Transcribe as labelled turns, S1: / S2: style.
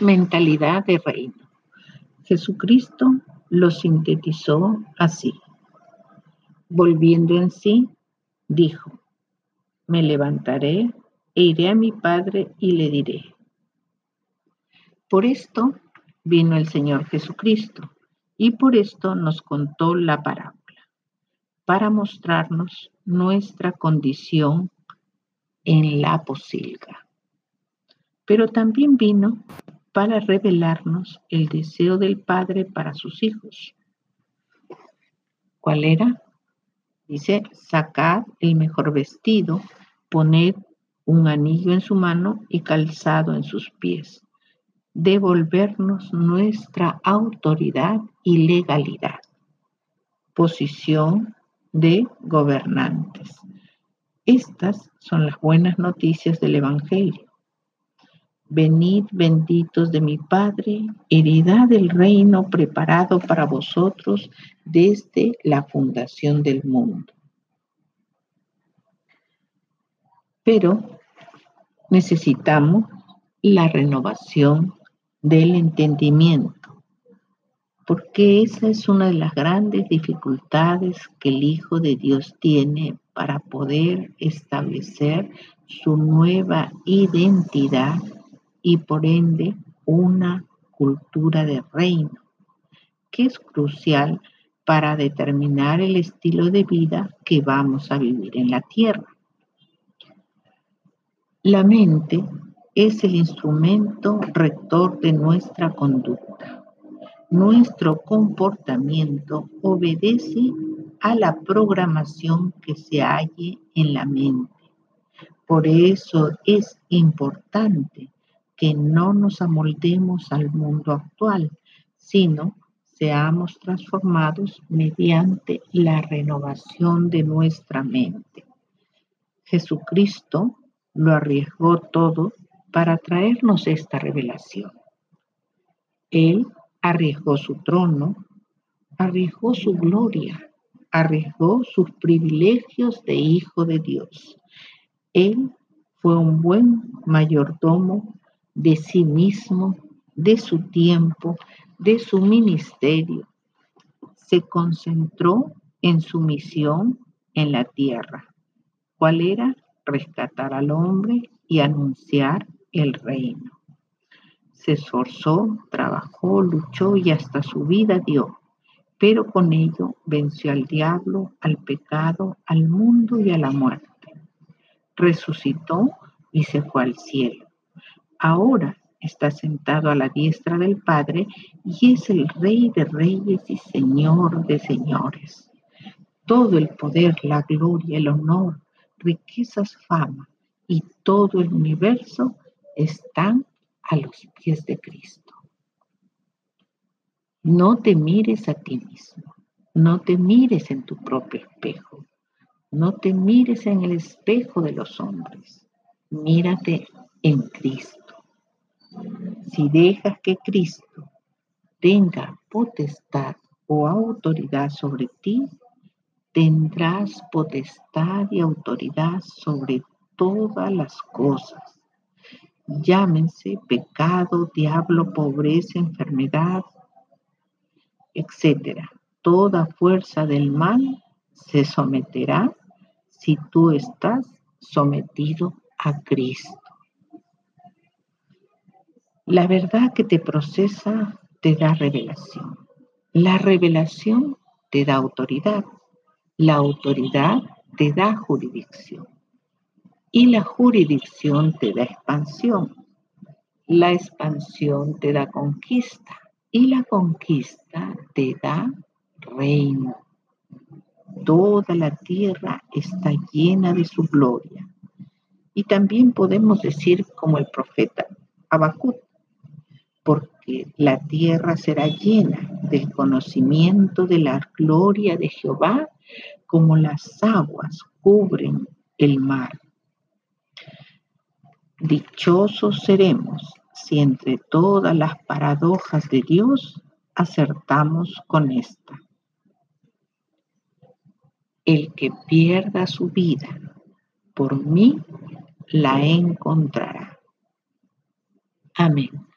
S1: mentalidad de reino. Jesucristo lo sintetizó así. Volviendo en sí, dijo, me levantaré e iré a mi Padre y le diré. Por esto vino el Señor Jesucristo y por esto nos contó la parábola, para mostrarnos nuestra condición en la posilga. Pero también vino para revelarnos el deseo del Padre para sus hijos. ¿Cuál era? Dice, sacad el mejor vestido, poned un anillo en su mano y calzado en sus pies. Devolvernos nuestra autoridad y legalidad. Posición de gobernantes. Estas son las buenas noticias del Evangelio. Venid benditos de mi Padre, heredad del reino preparado para vosotros desde la fundación del mundo. Pero necesitamos la renovación del entendimiento, porque esa es una de las grandes dificultades que el Hijo de Dios tiene para poder establecer su nueva identidad y por ende una cultura de reino, que es crucial para determinar el estilo de vida que vamos a vivir en la tierra. La mente es el instrumento rector de nuestra conducta. Nuestro comportamiento obedece a la programación que se halle en la mente. Por eso es importante que no nos amoldemos al mundo actual, sino seamos transformados mediante la renovación de nuestra mente. Jesucristo lo arriesgó todo para traernos esta revelación. Él arriesgó su trono, arriesgó su gloria, arriesgó sus privilegios de hijo de Dios. Él fue un buen mayordomo de sí mismo, de su tiempo, de su ministerio. Se concentró en su misión en la tierra. ¿Cuál era? Rescatar al hombre y anunciar el reino. Se esforzó, trabajó, luchó y hasta su vida dio pero con ello venció al diablo, al pecado, al mundo y a la muerte. Resucitó y se fue al cielo. Ahora está sentado a la diestra del Padre y es el Rey de reyes y Señor de señores. Todo el poder, la gloria, el honor, riquezas, fama y todo el universo están a los pies de Cristo. No te mires a ti mismo, no te mires en tu propio espejo, no te mires en el espejo de los hombres, mírate en Cristo. Si dejas que Cristo tenga potestad o autoridad sobre ti, tendrás potestad y autoridad sobre todas las cosas. Llámense pecado, diablo, pobreza, enfermedad, etc. Toda fuerza del mal se someterá si tú estás sometido a Cristo. La verdad que te procesa te da revelación. La revelación te da autoridad. La autoridad te da jurisdicción. Y la jurisdicción te da expansión. La expansión te da conquista. Y la conquista te da reino. Toda la tierra está llena de su gloria. Y también podemos decir como el profeta Habacuc, porque la tierra será llena del conocimiento de la gloria de Jehová como las aguas cubren el mar. Dichosos seremos si entre todas las paradojas de Dios acertamos con esta. El que pierda su vida por mí la encontrará. Amén.